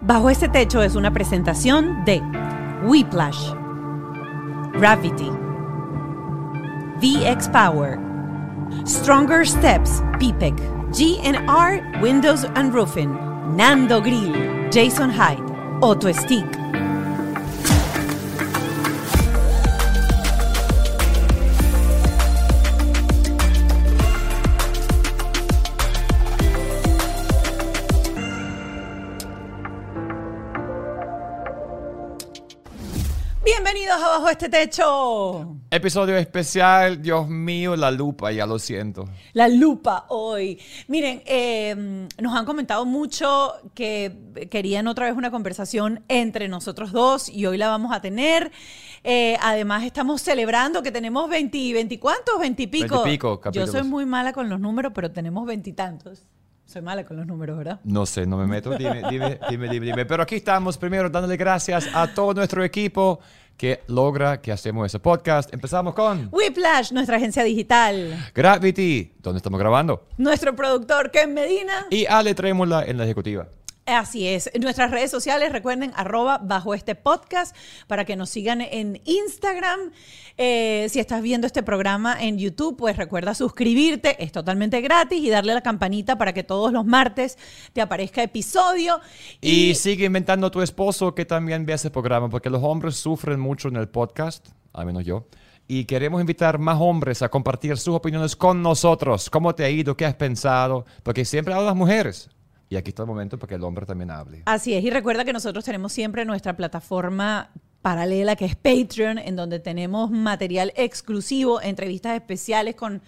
Bajo este techo es una presentación de Whiplash, Gravity, VX Power, Stronger Steps, PPEC, GNR Windows and Roofing, Nando Grill, Jason Hyde, Auto Stick. Bajo este techo. Episodio especial, Dios mío, la lupa, ya lo siento. La lupa hoy. Miren, eh, nos han comentado mucho que querían otra vez una conversación entre nosotros dos y hoy la vamos a tener. Eh, además, estamos celebrando que tenemos 20, 20 ¿cuántos? 20 y pico. 20 y pico Yo soy muy mala con los números, pero tenemos veintitantos. Soy mala con los números, ¿verdad? No sé, no me meto, dime, dime, dime, dime, dime. Pero aquí estamos primero dándole gracias a todo nuestro equipo que logra que hacemos ese podcast. Empezamos con Whiplash, nuestra agencia digital. Gravity, donde estamos grabando, Nuestro productor Ken Medina. y Ale Trémola en la ejecutiva. Así es. Nuestras redes sociales, recuerden, arroba bajo este podcast para que nos sigan en Instagram. Eh, si estás viendo este programa en YouTube, pues recuerda suscribirte, es totalmente gratis y darle a la campanita para que todos los martes te aparezca episodio. Y, sigue inventando a tu esposo que también vea ese programa, porque los hombres sufren mucho en el podcast, al menos yo. Y queremos invitar más hombres a compartir sus opiniones con nosotros. ¿Cómo te ha ido? ¿Qué has pensado? Porque siempre hablan las mujeres. Y aquí está el momento para que el hombre también hable. Así es, y recuerda que nosotros tenemos siempre nuestra plataforma paralela que es Patreon, en donde tenemos material exclusivo, entrevistas especiales con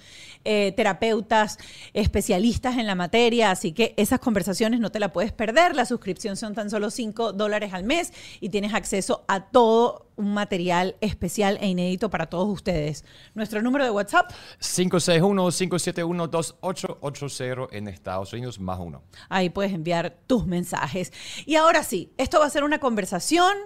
eh, terapeutas, especialistas en la materia, así que esas conversaciones no te la puedes perder. La suscripción son tan solo 5 dólares al mes y tienes acceso a todo un material especial e inédito para todos ustedes. Nuestro número de WhatsApp, 561-571-2880 en Estados Unidos más uno. ahí puedes enviar tus mensajes. Y ahora sí, esto va a ser una conversación.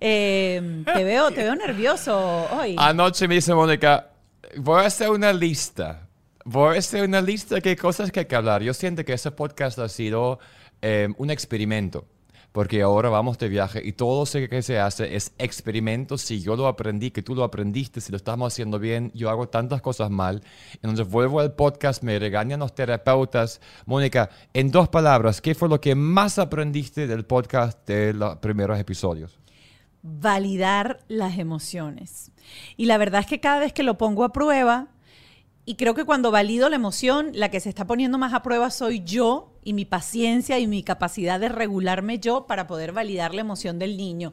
Eh, te, veo, te veo nervioso hoy. Anoche me dice Mónica, voy a hacer una lista. Voy a hacer una lista de cosas que hay que hablar. Yo siento que ese podcast ha sido eh, un experimento. Porque ahora vamos de viaje y todo lo que se hace es experimento. Si yo lo aprendí, que tú lo aprendiste, si lo estamos haciendo bien, yo hago tantas cosas mal. Entonces vuelvo al podcast, me regañan los terapeutas. Mónica, en dos palabras, ¿qué fue lo que más aprendiste del podcast de los primeros episodios? Validar las emociones. Y la verdad es que cada vez que lo pongo a prueba, y creo que cuando valido la emoción, la que se está poniendo más a prueba soy yo y mi paciencia y mi capacidad de regularme yo para poder validar la emoción del niño.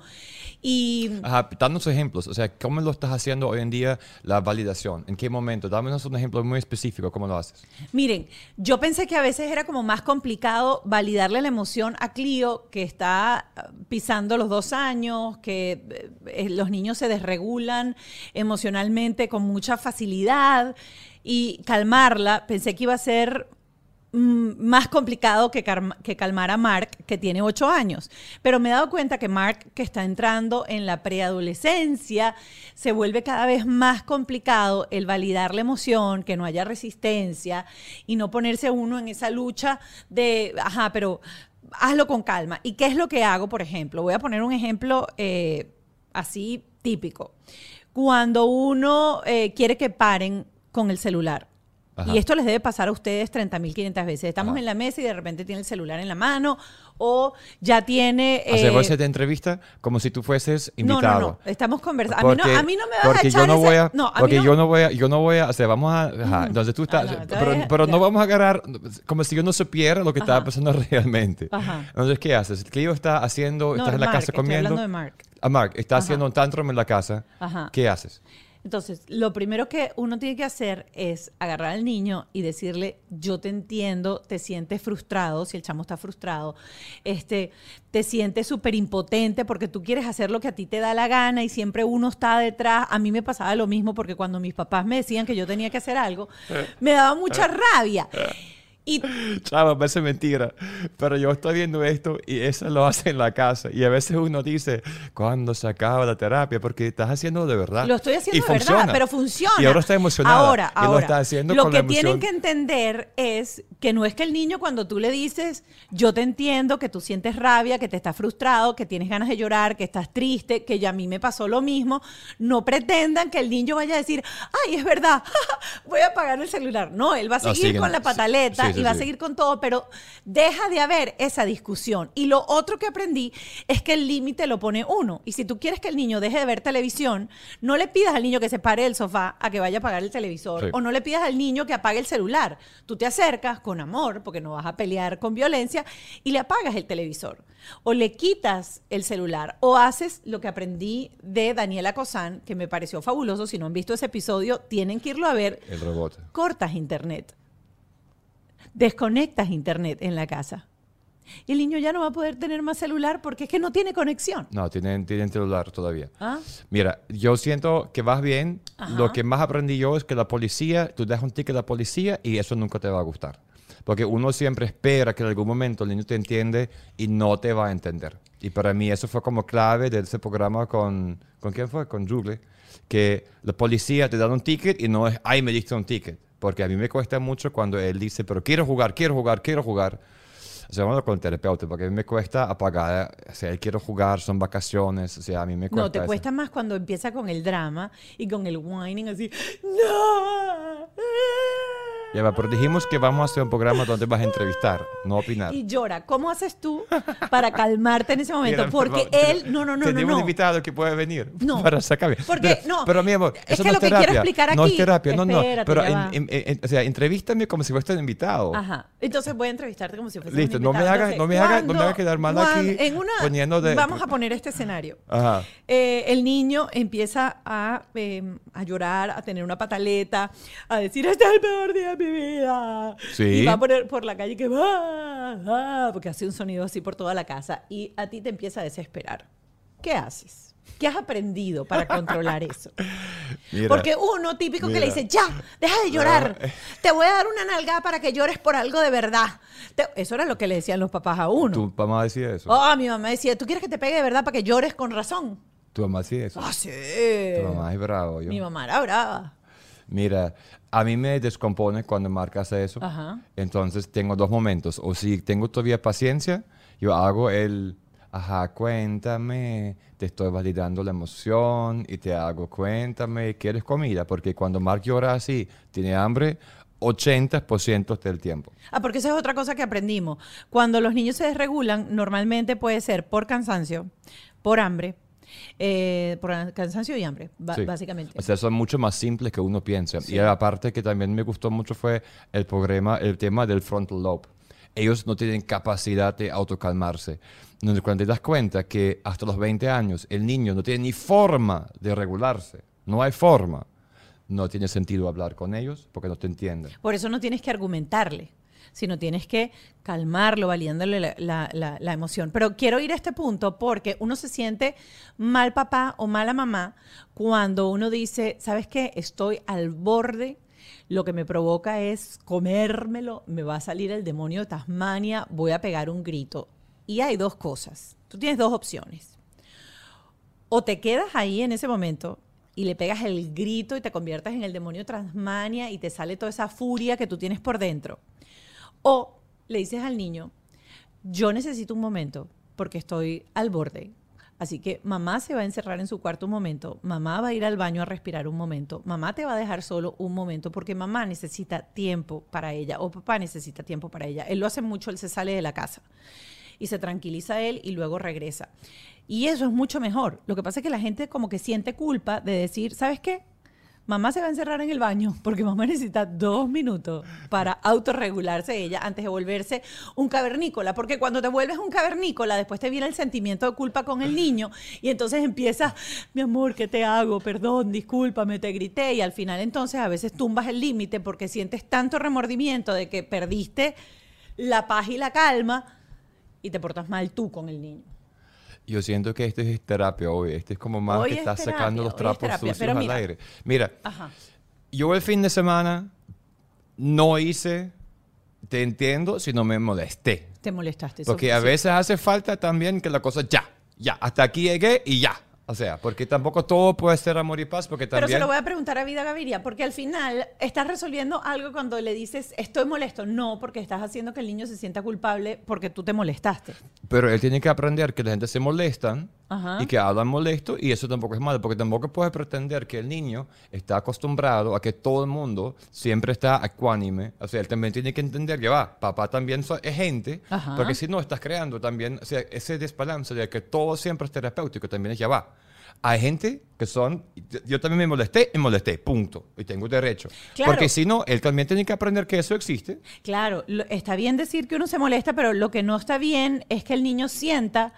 Y Ajá, danos ejemplos. O sea, ¿cómo lo estás haciendo hoy en día la validación? ¿En qué momento? Dámonos un ejemplo muy específico. ¿Cómo lo haces? Miren, yo pensé que a veces era como más complicado validarle la emoción a Clio, que está eh, pisando los dos años, que eh, los niños se desregulan emocionalmente con mucha facilidad y calmarla. Pensé que iba a ser más complicado que, que calmar a Mark, que tiene ocho años. Pero me he dado cuenta que Mark, que está entrando en la preadolescencia, se vuelve cada vez más complicado el validar la emoción, que no haya resistencia y no ponerse uno en esa lucha de, ajá, pero hazlo con calma. ¿Y qué es lo que hago, por ejemplo? Voy a poner un ejemplo eh, así típico. Cuando uno eh, quiere que paren con el celular. Ajá. Y esto les debe pasar a ustedes 30.500 veces. Estamos Ajá. en la mesa y de repente tiene el celular en la mano o ya tiene... eh, Hacemos esta entrevista como si tú fueses no, invitado. no, no. Estamos conversando. A mí no, a mí no me vas a porque echar yo no ese- voy a, no, a porque no- yo no voy a, yo no voy a, o sea, vamos a, ajá, entonces tú estás, no, está pero, pero no vamos a agarrar como si yo no supiera lo que estaba pasando realmente. Ajá. Entonces, ¿qué haces? Clio está haciendo, No, estás en la Mark, casa estoy comiendo. hablando de Mark. A Mark, está haciendo un tantrum en la casa. Ajá. ¿Qué haces? Entonces, lo primero que uno tiene que hacer es agarrar al niño y decirle, yo te entiendo, te sientes frustrado, si el chamo está frustrado, este, te sientes súper impotente porque tú quieres hacer lo que a ti te da la gana y siempre uno está detrás. A mí me pasaba lo mismo porque cuando mis papás me decían que yo tenía que hacer algo, me daba mucha rabia. Y Chavo, parece mentira. Pero yo estoy viendo esto y eso lo hace en la casa. Y a veces uno dice, ¿cuándo se acaba la terapia? Porque estás haciendo de verdad. Lo estoy haciendo Y de verdad, pero funciona. Y ahora está emocionada. Ahora, lo ahora. está haciendo lo con que la tienen que entender es que no es que el niño cuando tú le dices, yo te entiendo, que tú sientes rabia, que te estás frustrado, que tienes ganas de llorar, que estás triste, que ya a mí me pasó lo mismo, no pretendan que el niño vaya a decir, ay, es verdad, voy a apagar el celular. No, él va a No, seguir con la pataleta sí, sí, y va a seguir con todo, pero deja de haber esa discusión. Y lo otro que aprendí es que el límite lo pone uno. Y si tú quieres que el niño deje de ver televisión, no le pidas al niño que se pare del sofá a que vaya a apagar el televisor. O no le pidas al niño que apague el celular. Tú te acercas con amor, porque no vas a pelear con violencia, y le apagas el televisor. O le quitas el celular. O haces lo que aprendí de Daniela Cosán, que me pareció fabuloso. Si no han visto ese episodio, tienen que irlo a ver El robot. cortas internet. Desconectas internet en la casa. Y el niño ya no va a poder tener más celular porque es que no tiene conexión. No, tienen, tienen celular todavía. ¿Ah? Mira, yo siento que vas bien. Ajá. Lo que más aprendí yo es que la policía, tú dejas un ticket a la policía y eso nunca te va a gustar. Porque uno siempre espera que en algún momento el niño te entiende y no te va a entender. Y para mí eso fue como clave de ese programa con... ¿Con quién fue? Con Julie. Que la policía te da un ticket y no es, ay, me diste un ticket. Porque a mí me cuesta mucho cuando él dice, pero quiero jugar, quiero jugar, quiero jugar. O sea, bueno, con el terapeuta, porque a mí me cuesta apagar. O sea, él quiero jugar, son vacaciones. O sea, a mí me cuesta. No, te eso. cuesta más cuando empieza con el drama y con el whining así. ¡No! Ya va, pero dijimos que vamos a hacer un programa donde vas a entrevistar, no opinar. Y llora. ¿Cómo haces tú para calmarte en ese momento? Mira, Porque pero- él. No, no, no, no. Tenemos no. un invitado que puede venir No. para sacarme. Porque, pero, no, Pero mi amor, es eso que no lo que terapia. quiero explicar No es aquí- terapia, no, no. Espérate, Pero, ya en- en- en- o sea, entrevístame como si fuese un invitado. Ajá. Entonces voy a entrevistarte como si fuese Listo, un no me invitado. hagas- no me hagas- no me ¿cuándo- hagas quedar mal cuándo- aquí En una, poniendo de- Vamos a poner este escenario. Ajá. Eh, el niño empieza a, eh, a llorar, a tener una pataleta, a decir, este es el peor día de mi vida. Sí. Y va por, por la calle que va, va, porque hace un sonido así por toda la casa. Y a ti te empieza a desesperar. ¿Qué haces? ¿Qué has aprendido para controlar eso? Mira, Porque uno típico que le mira. dice, ya, deja de llorar. Te voy a dar una nalgada para que llores por algo de verdad. Te- Eso era lo que le decían los papás a uno. tu mamá decía eso. Oh, mi mamá decía, ¿tú quieres que te pegue de verdad para que llores con razón? Tu mamá decía eso. Ah, sí. Tu mamá es bravo. Yo. Mi mamá era brava. Mira, a mí me descompone cuando marcas eso. Ajá. Entonces tengo dos momentos. O si tengo todavía paciencia, yo hago el, ajá, cuéntame, te estoy validando la emoción y te hago, cuéntame, ¿quieres comida? Porque cuando Mark llora así, tiene hambre 80% del tiempo. Ah, porque esa es otra cosa que aprendimos. Cuando los niños se desregulan, normalmente puede ser por cansancio, por hambre, eh, por cansancio y hambre, Sí. básicamente. O sea, son mucho más simples que uno piensa. Y aparte que también me gustó mucho fue el programa, el tema del frontal lobe. Ellos no tienen capacidad de autocalmarse. Cuando te das cuenta que hasta los 20 años el niño no tiene ni forma de regularse, no hay forma, no tiene sentido hablar con ellos porque no te entienden. Por eso no tienes que argumentarle, sino tienes que calmarlo, validándole la, emoción. Pero quiero ir a este punto porque uno se siente mal papá o mala mamá cuando uno dice, ¿sabes qué? Estoy al borde. Lo que me provoca es comérmelo, me va a salir el demonio de Tasmania, voy a pegar un grito. Y hay dos cosas. Tú tienes dos opciones. O te quedas ahí en ese momento y le pegas el grito y te conviertes en el demonio Transmania y te sale toda esa furia que tú tienes por dentro. O le dices al niño, yo necesito un momento porque estoy al borde. Así que mamá se va a encerrar en su cuarto un momento, mamá va a ir al baño a respirar un momento, mamá te va a dejar solo un momento porque mamá necesita tiempo para ella o papá necesita tiempo para ella. Él lo hace mucho, él se sale de la casa y se tranquiliza él y luego regresa. Y eso es mucho mejor. Lo que pasa es que la gente como que siente culpa de decir, ¿sabes qué? Mamá se va a encerrar en el baño porque mamá necesita dos minutos para autorregularse ella antes de volverse un cavernícola. Porque cuando te vuelves un cavernícola, después te viene el sentimiento de culpa con el niño y entonces empiezas, mi amor, ¿qué te hago? Perdón, discúlpame, te grité. Y al final entonces a veces tumbas el límite porque sientes tanto remordimiento de que perdiste la paz y la calma y te portas mal tú con el niño. Yo siento que este es terapia hoy. Este es como más Hoy que es estás terapia, sacando los trapos sucios pero al mira. aire. Mira, Ajá. yo el fin de semana no hice te entiendo si no me molesté. Te molestaste. Porque a veces hace falta también que la cosa ya, ya, hasta aquí llegué y ya. O sea, porque tampoco todo puede ser amor y paz, porque Pero también... se lo voy a preguntar a Vida Gaviria, porque al final estás resolviendo algo cuando le dices estoy molesto. No, porque estás haciendo que el niño se sienta culpable porque tú te molestaste. Pero él tiene que aprender que la gente se molestan Ajá. y que hablan molesto y eso tampoco es malo, porque tampoco puedes pretender que el niño está acostumbrado a que todo el mundo siempre está ecuánime. O sea, él también tiene que entender que va, papá también es gente, Ajá. porque si no estás creando también, o sea, ese desbalance de que todo siempre es terapéutico también es ya va. Hay gente que son, yo- yo también me molesté y molesté, punto. Y tengo derecho. Claro. Porque si no, él también tiene que aprender que eso existe. Claro, lo- está bien decir que uno se molesta, pero lo que no está bien es que el niño sienta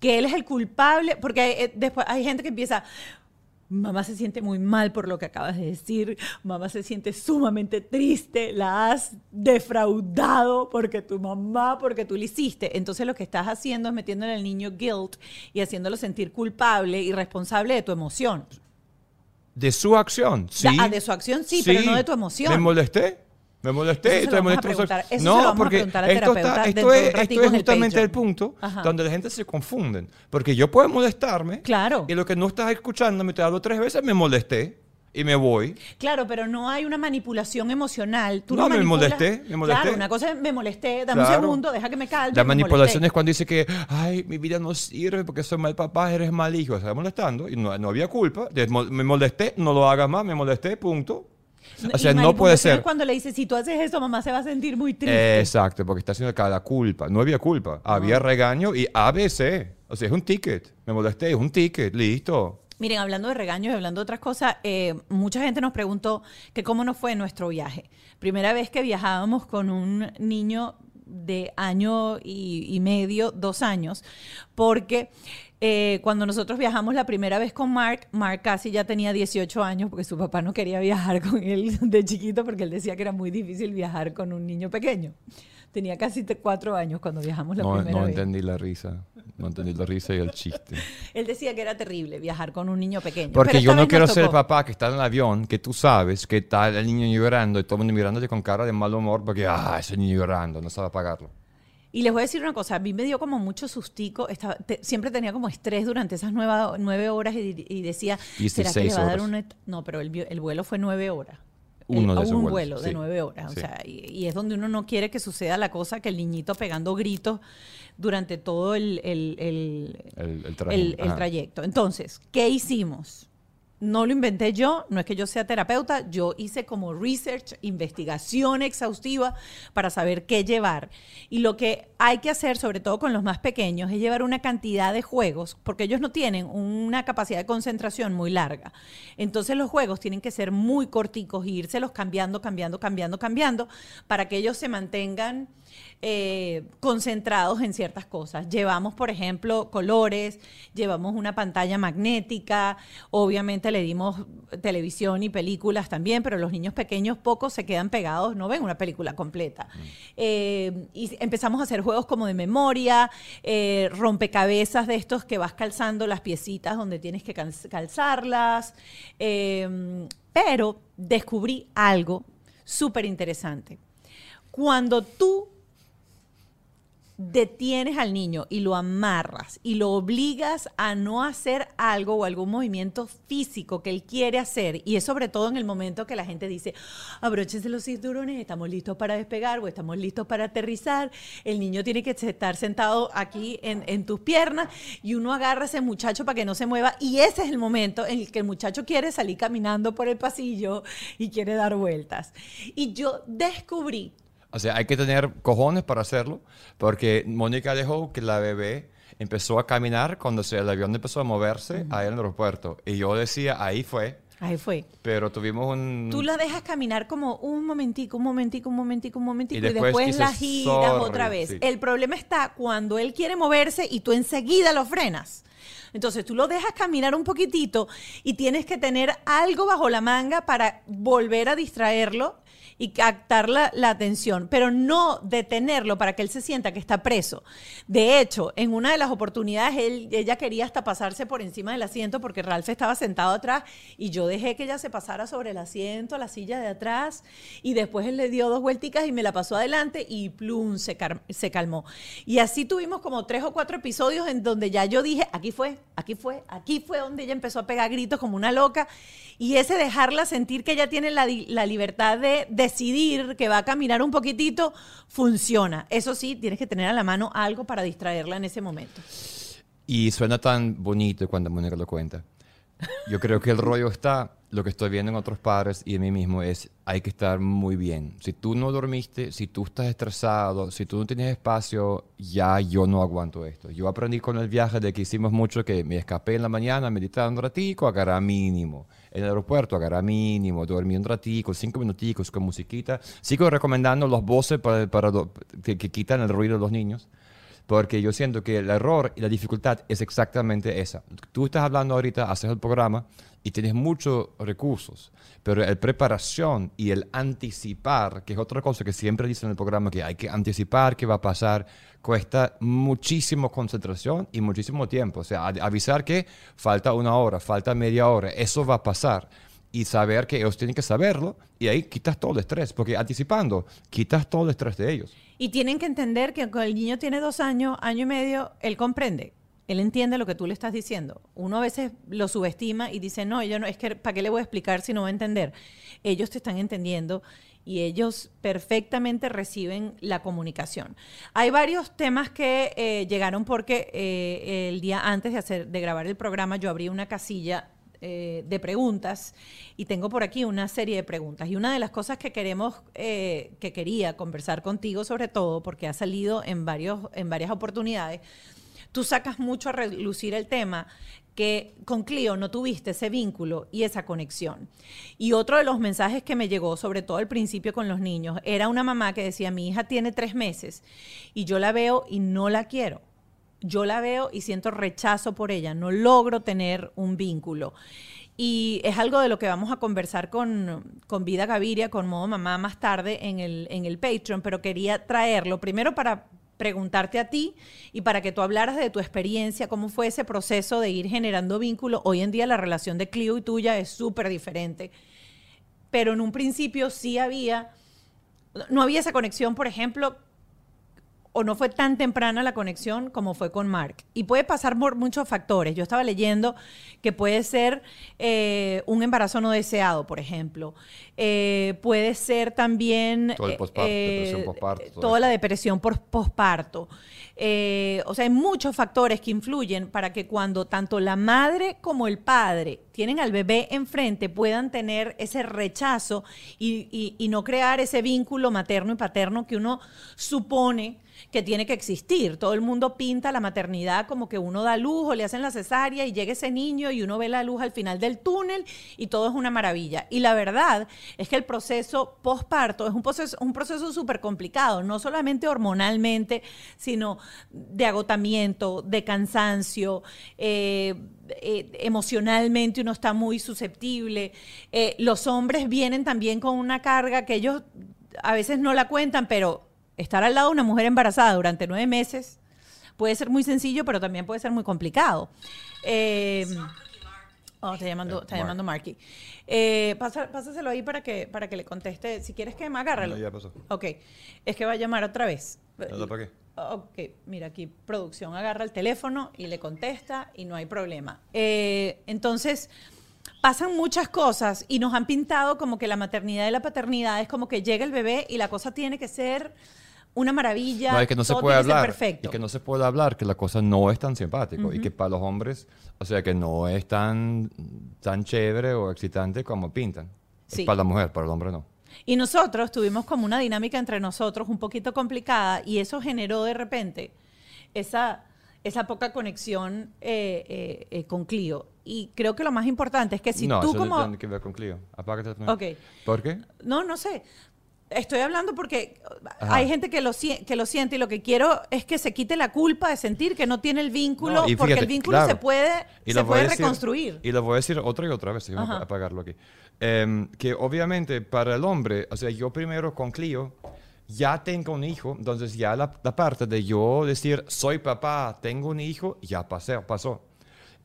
que él es el culpable, porque hay, eh, después hay gente que empieza, mamá se siente muy mal por lo que acabas de decir, mamá se siente sumamente triste, la has defraudado porque tu mamá, porque tú le hiciste. Entonces lo que estás haciendo es metiéndole al niño guilt y haciéndolo sentir culpable y responsable de tu emoción. De su acción, sí. ah, de su acción sí, pero no de tu emoción. Me molesté. Me molesté. Preguntar, eso se no, porque esto, está, esto un es, esto es el justamente el Patreon. punto Ajá. donde la gente se confunden. Porque yo puedo molestarme. Claro. Y lo que no estás escuchando, me te hablo tres veces, me molesté y me voy. Claro, pero no hay una manipulación emocional. Tú No, me molesté, me molesté. Claro, una cosa es me molesté, dame un Claro. segundo, deja que me calme. La me manipulación es cuando dice que, ay, mi vida no sirve porque soy mal papá, eres mal hijo. Se está molestando y no, no había culpa. Me molesté, no lo hagas más, me molesté, punto. O sea, no puede ser. cuando le dices, si tú haces eso, mamá se va a sentir muy triste. Exacto, porque está haciendo cada culpa. No había culpa. Ah. Había regaño y ABC. O sea, es un ticket. Me molesté, es un ticket. Listo. Miren, hablando de regaños y hablando de otras cosas, eh, mucha gente nos preguntó que cómo nos fue nuestro viaje. Primera vez que viajábamos con un niño de año y, y medio, dos años, porque eh, cuando nosotros viajamos la primera vez con Mark, Mark casi ya tenía 18 años porque su papá no quería viajar con él de chiquito porque él decía que era muy difícil viajar con un niño pequeño. Tenía casi cuatro años cuando viajamos la No, primera no vez. entendí la risa. No entendí la risa y el chiste. Él decía que era terrible viajar con un niño pequeño. Porque yo no quiero ser el papá que está en el avión, que tú sabes que está el niño llorando y todo el mundo mirándote con cara de mal humor porque, ah, ese niño llorando, no sabe apagarlo. Y les voy a decir una cosa, a mí me dio como mucho sustico, estaba, te- siempre tenía como estrés durante esas nueva- nueve horas y, y decía, ¿será que le 16 va a dar et-?" No, pero el, vuelo fue nueve horas. Uno El- de un vuelos, vuelo de sí. nueve horas. Sí. O sea, y, y es donde uno no quiere que suceda la cosa que el niñito pegando gritos durante todo el, el- el- trayecto. Entonces, ¿qué hicimos? No lo inventé yo, no es que yo sea terapeuta, yo hice como research, investigación exhaustiva para saber qué llevar. Y lo que hay que hacer, sobre todo con los más pequeños, es llevar una cantidad de juegos, porque ellos no tienen una capacidad de concentración muy larga. Entonces los juegos tienen que ser muy corticos e írselos cambiando, cambiando, cambiando, cambiando, para que ellos se mantengan eh, concentrados en ciertas cosas. Llevamos, por ejemplo, colores, llevamos una pantalla magnética, obviamente le dimos televisión y películas también, pero los niños pequeños pocos se quedan pegados, no ven una película completa. Eh, y empezamos a hacer juegos como de memoria, eh, rompecabezas de estos que vas calzando las piecitas donde tienes que cal- calzarlas, eh, pero descubrí algo súper interesante. Cuando tú detienes al niño y lo amarras y lo obligas a no hacer algo o algún movimiento físico que él quiere hacer, y es sobre todo en el momento que la gente dice, abróchense los cinturones, estamos listos para despegar o estamos listos para aterrizar, el niño tiene que estar sentado aquí en, tus piernas y uno agarra a ese muchacho para que no se mueva y ese es el momento en el que el muchacho quiere salir caminando por el pasillo y quiere dar vueltas. Y yo descubrí O sea, hay que tener cojones para hacerlo, porque Mónica dejó que la bebé empezó a caminar cuando el avión empezó a moverse ahí en el aeropuerto. Y yo decía, ahí fue, Ahí fue. pero tuvimos un... Tú la dejas caminar como un momentico, un momentico, un momentico, un momentico, Y y después, después la giras "Sorry", otra vez. sí. El problema está cuando él quiere moverse y tú enseguida lo frenas. Entonces tú lo dejas caminar un poquitito y tienes que tener algo bajo la manga para volver a distraerlo y captar la, atención, pero no detenerlo para que él se sienta que está preso. De hecho, en una de las oportunidades, él, ella quería hasta pasarse por encima del asiento porque Ralph estaba sentado atrás y yo dejé que ella se pasara sobre el asiento, la silla de atrás, y después él le dio dos vuelticas y me la pasó adelante y plum, se, se calmó. Y así tuvimos como tres o cuatro episodios en donde ya yo dije, aquí fue, aquí fue, aquí fue donde ella empezó a pegar gritos como una loca. Y ese dejarla sentir que ella tiene la, la libertad de decidir que va a caminar un poquitito, funciona. Eso sí, tienes que tener a la mano algo para distraerla en ese momento. Y suena tan bonito cuando Mónica lo cuenta. Yo creo que el rollo está, lo que estoy viendo en otros padres y en mí mismo es, hay que estar muy bien. Si tú no dormiste, si tú estás estresado, si tú no tienes espacio, ya yo no aguanto esto. Yo aprendí con el viaje de que hicimos mucho que me escapé en la mañana, meditaba un ratico, agarrar mínimo. En el aeropuerto, agarrar mínimo, dormí un ratico, cinco minuticos con musiquita. Sigo recomendando los voces para, para que, que quitan el ruido de los niños porque yo siento que el error y la dificultad es exactamente esa. Tú estás hablando ahorita, haces el programa y tienes muchos recursos, pero la preparación y el anticipar, que es otra cosa que siempre dicen en el programa, que hay que anticipar qué va a pasar, cuesta muchísimo concentración y muchísimo tiempo. O sea, avisar que falta una hora, falta media hora, eso va a pasar y saber que ellos tienen que saberlo y ahí quitas todo el estrés, porque anticipando, quitas todo el estrés de ellos. Y tienen que entender que cuando el niño tiene dos años, año y medio, él comprende. Él entiende lo que tú le estás diciendo. Uno a veces lo subestima y dice, no, yo no, es que, ¿para qué le voy a explicar si no va a entender? Ellos te están entendiendo y ellos perfectamente reciben la comunicación. Hay varios temas que eh, llegaron porque eh, el día antes de, hacer, de grabar el programa yo abrí una casilla eh, de preguntas y tengo por aquí una serie de preguntas. Y una de las cosas que queremos, que quería conversar contigo sobre todo, porque ha salido en, varios, en varias oportunidades, tú sacas mucho a relucir el tema que con Clio no tuviste ese vínculo y esa conexión. Y otro de los mensajes que me llegó, sobre todo al principio con los niños, era una mamá que decía, mi hija tiene tres meses y yo la veo y no la quiero yo la veo y siento rechazo por ella, no logro tener un vínculo. Y es algo de lo que vamos a conversar con, con Vida Gaviria, con Modo Mamá más tarde en el, en el Patreon, pero quería traerlo primero para preguntarte a ti y para que tú hablaras de tu experiencia, cómo fue ese proceso de ir generando vínculo. Hoy en día la relación de Clio y tuya es súper diferente, pero en un principio sí había, no había esa conexión, por ejemplo, o no fue tan temprana la conexión como fue con Mark. Y puede pasar por muchos factores. Yo estaba leyendo que puede ser eh, un embarazo no deseado, por ejemplo. Eh, puede ser también eh, toda la depresión por posparto. o sea, hay muchos factores que influyen para que cuando tanto la madre como el padre tienen al bebé enfrente puedan tener ese rechazo y no crear ese vínculo materno y paterno que uno supone que tiene que existir. Todo el mundo pinta la maternidad como que uno da luz o le hacen la cesárea y llega ese niño y uno ve la luz al final del túnel y todo es una maravilla. Y la verdad es que el proceso postparto es un proceso un proceso súper complicado, no solamente hormonalmente, sino de agotamiento, de cansancio. Eh, eh, emocionalmente uno está muy susceptible. Eh, los hombres vienen también con una carga que ellos a veces no la cuentan, pero estar al lado de una mujer embarazada durante nueve meses puede ser muy sencillo, pero también puede ser muy complicado. Eh, oh, está llamando, está llamando Marky. Eh, pásaselo ahí para que, para que le conteste. Si quieres que me agarre. No, ya pasó. Ok. Es que va a llamar otra vez. ¿Para qué? Ok, mira aquí, producción agarra el teléfono y le contesta y no hay problema. Eh, entonces, pasan muchas cosas y nos han pintado como que la maternidad y la paternidad es como que llega el bebé y la cosa tiene que ser una maravilla. No, es que no se puede hablar. Y que no se puede hablar, que la cosa no es tan simpático. Y que para los hombres, o sea, que no es tan, tan chévere o excitante como pintan. para la mujer, para el hombre no. Y nosotros tuvimos como una dinámica entre nosotros un poquito complicada y eso generó de repente esa, esa poca conexión eh, eh, eh, con Clio. Y creo que lo más importante es que si no, tú eso como... No, que ver con Clio. Apágate Ok. ¿Por qué? No, no sé Estoy hablando porque Ajá. hay gente que lo, que lo siente y lo que quiero es que se quite la culpa de sentir que no tiene el vínculo, No, porque el vínculo claro. se puede, Y se voy a puede decir- reconstruir. Y lo voy a decir otra y otra vez, déjame Ajá. apagarlo aquí. Em, que obviamente para el hombre, o sea, yo primero con Clio, ya tengo un hijo, entonces ya la, la parte de yo decir, soy papá, tengo un hijo, ya pasé, pasó.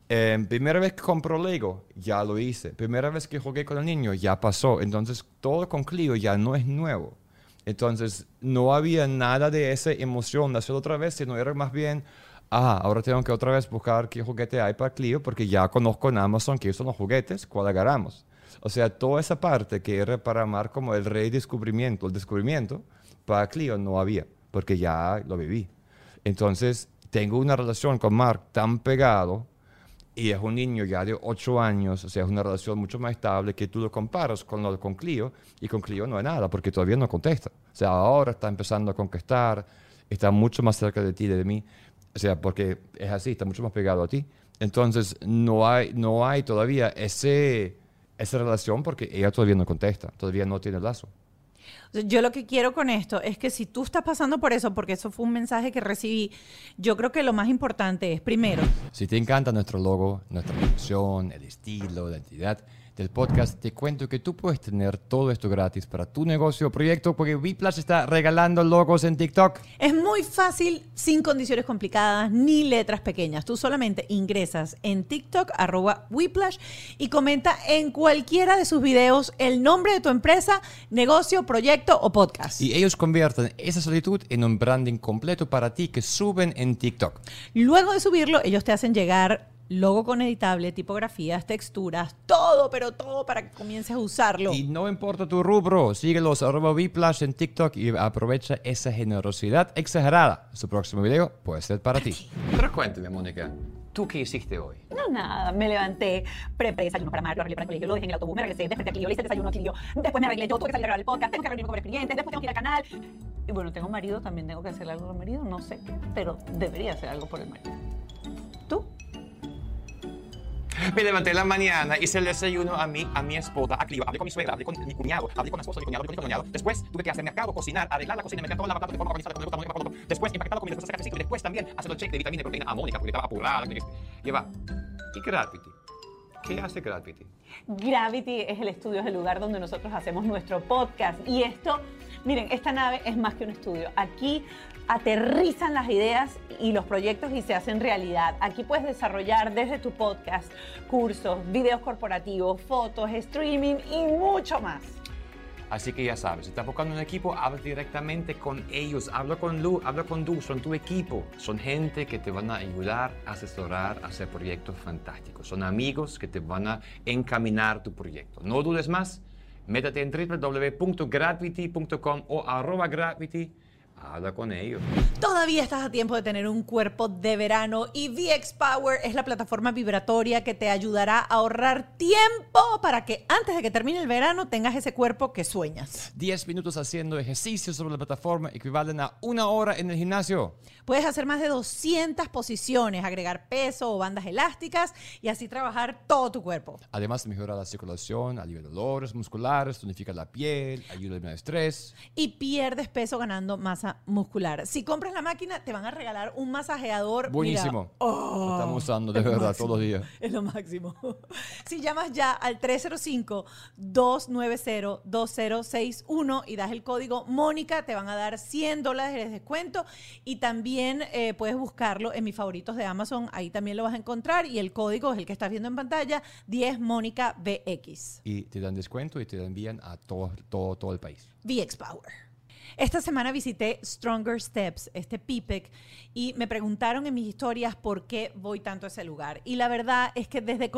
Em, primera vez que compro Lego, ya lo hice. Primera vez que jugué con el niño, ya pasó. Entonces, todo con Clio ya no es nuevo. Entonces, no había nada de esa emoción de hacerlo otra vez, sino era más bien, ah, ahora tengo que otra vez buscar qué juguete hay para Clio, porque ya conozco en Amazon qué son los juguetes, cuál agarramos. O sea, toda esa parte que era para Mar como el redescubrimiento, el descubrimiento, para Clio no había, porque ya lo viví. Entonces, tengo una relación con Mark tan pegado y es un niño ya de 8 años, o sea, es una relación mucho más estable que tú lo comparas con lo con Clio, y con Clio no hay nada, porque todavía no contesta. O sea, ahora está empezando a conquistar, está mucho más cerca de ti, de mí, o sea, porque es así, está mucho más pegado a ti. Entonces, no hay, no hay todavía ese, esa relación porque ella todavía no contesta, todavía no tiene lazo. Yo lo que quiero con esto es que si tú estás pasando por eso, porque eso fue un mensaje que recibí, yo creo que lo más importante es, primero, Si te encanta nuestro logo, nuestra producción, el estilo, la entidad del podcast, te cuento que tú puedes tener todo esto gratis para tu negocio o proyecto porque Whiplash está regalando logos en TikTok. Es muy fácil, sin condiciones complicadas ni letras pequeñas. Tú solamente ingresas en TikTok, arroba Whiplash, y comenta en cualquiera de sus videos el nombre de tu empresa, negocio, proyecto o podcast. Y ellos convierten esa solicitud en un branding completo para ti que suben en TikTok. Luego de subirlo, ellos te hacen llegar logo con editable, tipografías, texturas, todo, pero todo para que comiences a usarlo. Y no importa tu rubro, síguelos arroba Whiplash en TikTok y aprovecha esa generosidad exagerada. Su próximo video puede ser para ti. Pero cuéntame, Mónica, ¿tú qué hiciste hoy? No, nada, me levanté, preparé desayuno para Mar, lo arreglé para el colegio, lo dejé en el autobús, me regresé, desperté a Clio, le hice el desayuno a Clio, después me arreglé yo, tuve que salir a grabar el podcast, tengo que reunirme con el cliente, después tengo que ir al canal. Y bueno, tengo marido, también tengo que hacer algo por el marido, no sé qué, pero debería hacer algo por el marido. Me levanté en la mañana, hice el desayuno a mí, a mi esposa, a Clio, hablé con mi suegra, hablé con mi cuñado, hablé con mi esposo, mi cuñado, hablé con mi cuñado. Después tuve que hacer mercado, cocinar, arreglar la cocina, meter toda la batata de forma organizada, con el botón, después empaquetar la comida, después cafecito y después también hacer el check de vitamina y proteína a Mónica porque estaba apurada. Y va. ¿Y Gravity? ¿Qué hace Gravity? Gravity es el estudio, es el lugar donde nosotros hacemos nuestro podcast. Y esto, miren, esta nave es más que un estudio. Aquí aterrizan las ideas y los proyectos y se hacen realidad. Aquí puedes desarrollar desde tu podcast cursos, videos corporativos, fotos, streaming y mucho más. Así que ya sabes, si estás buscando un equipo, habla directamente con ellos, habla con Lu, habla con Du, son tu equipo. Son gente que te van a ayudar, asesorar, hacer proyectos fantásticos. Son amigos que te van a encaminar tu proyecto. No dudes más, métete en www.gravity.com o arroba gravity, habla con ellos. Todavía estás a tiempo de tener un cuerpo de verano y VX Power es la plataforma vibratoria que te ayudará a ahorrar tiempo para que antes de que termine el verano tengas ese cuerpo que sueñas. 10 minutos haciendo ejercicio sobre la plataforma equivalen a una hora en el gimnasio. Puedes hacer más de 200 posiciones, agregar peso o bandas elásticas y así trabajar todo tu cuerpo. Además, mejora la circulación, alivia dolores musculares, tonifica la piel, ayuda a eliminar el estrés. Y pierdes peso ganando masa muscular. Si compras la máquina, te van a regalar un masajeador. mira, Buenísimo. oh, Lo estamos usando de verdad máximo. todos los días. Es lo máximo. Si llamas ya al 305-290-2061 y das el código Mónica, te van a dar 100 dólares de descuento. Y también eh, puedes buscarlo en mis favoritos de Amazon. Ahí también lo vas a encontrar. Y el código es el que estás viendo en pantalla: 10 Mónica BX. Y te dan descuento y te lo envían a todo, todo, todo el país. VX Power. Esta semana visité Stronger Steps, este PIPEC, y me preguntaron en mis historias por qué voy tanto a ese lugar. Y la verdad es que desde,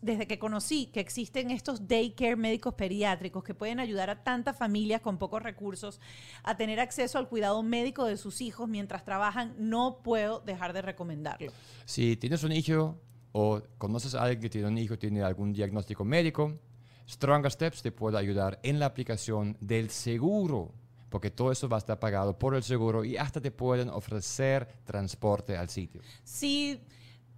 desde que conocí que existen estos daycare médicos pediátricos que pueden ayudar a tantas familias con pocos recursos a tener acceso al cuidado médico de sus hijos mientras trabajan, no puedo dejar de recomendarlo. Si tienes un hijo o conoces a alguien que tiene un hijo, tiene algún diagnóstico médico, Stronger Steps te puede ayudar en la aplicación del seguro, porque todo eso va a estar pagado por el seguro y hasta te pueden ofrecer transporte al sitio. Si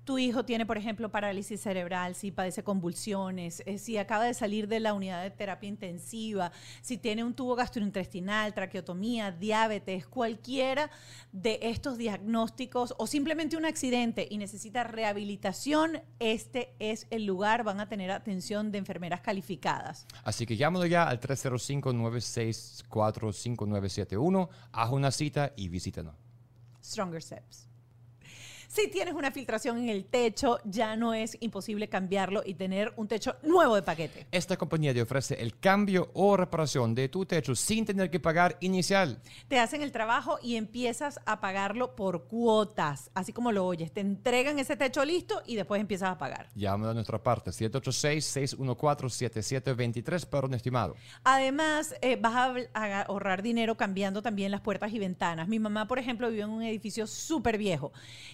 tu hijo tiene, por ejemplo, parálisis cerebral, si padece convulsiones, eh, si acaba de salir de la unidad de terapia intensiva, si tiene un tubo gastrointestinal, traqueotomía, diabetes, cualquiera de estos diagnósticos o simplemente un accidente y necesita rehabilitación, este es el lugar, van a tener atención de enfermeras calificadas. Así que llámalo ya al 305-964-5971, haz una cita y visítanos. Stronger Steps. Si tienes una filtración en el techo, ya no es imposible cambiarlo y tener un techo nuevo de paquete. Esta compañía te ofrece el cambio o reparación de tu techo sin tener que pagar inicial. Te hacen el trabajo y empiezas a pagarlo por cuotas, así como lo oyes. Te entregan ese techo listo y después empiezas a pagar. Llámalo a nuestra parte, 786-614-7723 para un estimado. Además, eh, vas a, a ahorrar dinero cambiando también las puertas y ventanas. Mi mamá, por ejemplo, vive en un edificio súper viejo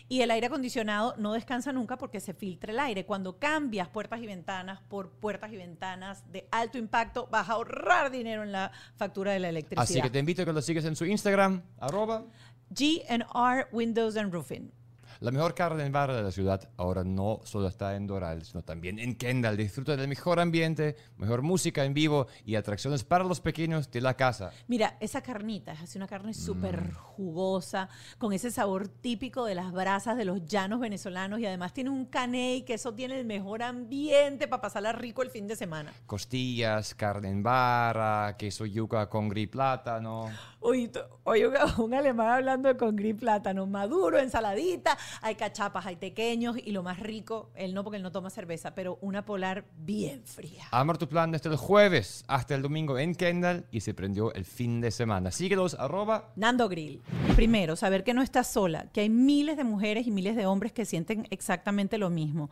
y el aire acondicionado no descansa nunca porque se filtra el aire. Cuando cambias puertas y ventanas por puertas y ventanas de alto impacto, vas a ahorrar dinero en la factura de la electricidad. Así que te invito a que lo sigas en su Instagram, arroba. GR Windows and Roofing. La mejor carne en barra de la ciudad ahora no solo está en Doral, sino también en Kendall. Disfruta del mejor ambiente, mejor música en vivo y atracciones para los pequeños de la casa. Mira, esa carnita es una carne súper Mm. jugosa, con ese sabor típico de las brasas de los llanos venezolanos y además tiene un caney que eso tiene el mejor ambiente para pasarla rico el fin de semana. Costillas, carne en barra, queso yuca con gris plátano. T- oye, un, un alemán hablando de con gris plátano maduro, ensaladita, hay cachapas, hay pequeños y lo más rico, él no porque él no toma cerveza, pero una polar bien fría. Amor tu plan desde el jueves hasta el domingo en Kendall y se prendió el fin de semana. Síguelos, arroba. Nando Grill. Primero, saber que no estás sola, que hay miles de mujeres y miles de hombres que sienten exactamente lo mismo.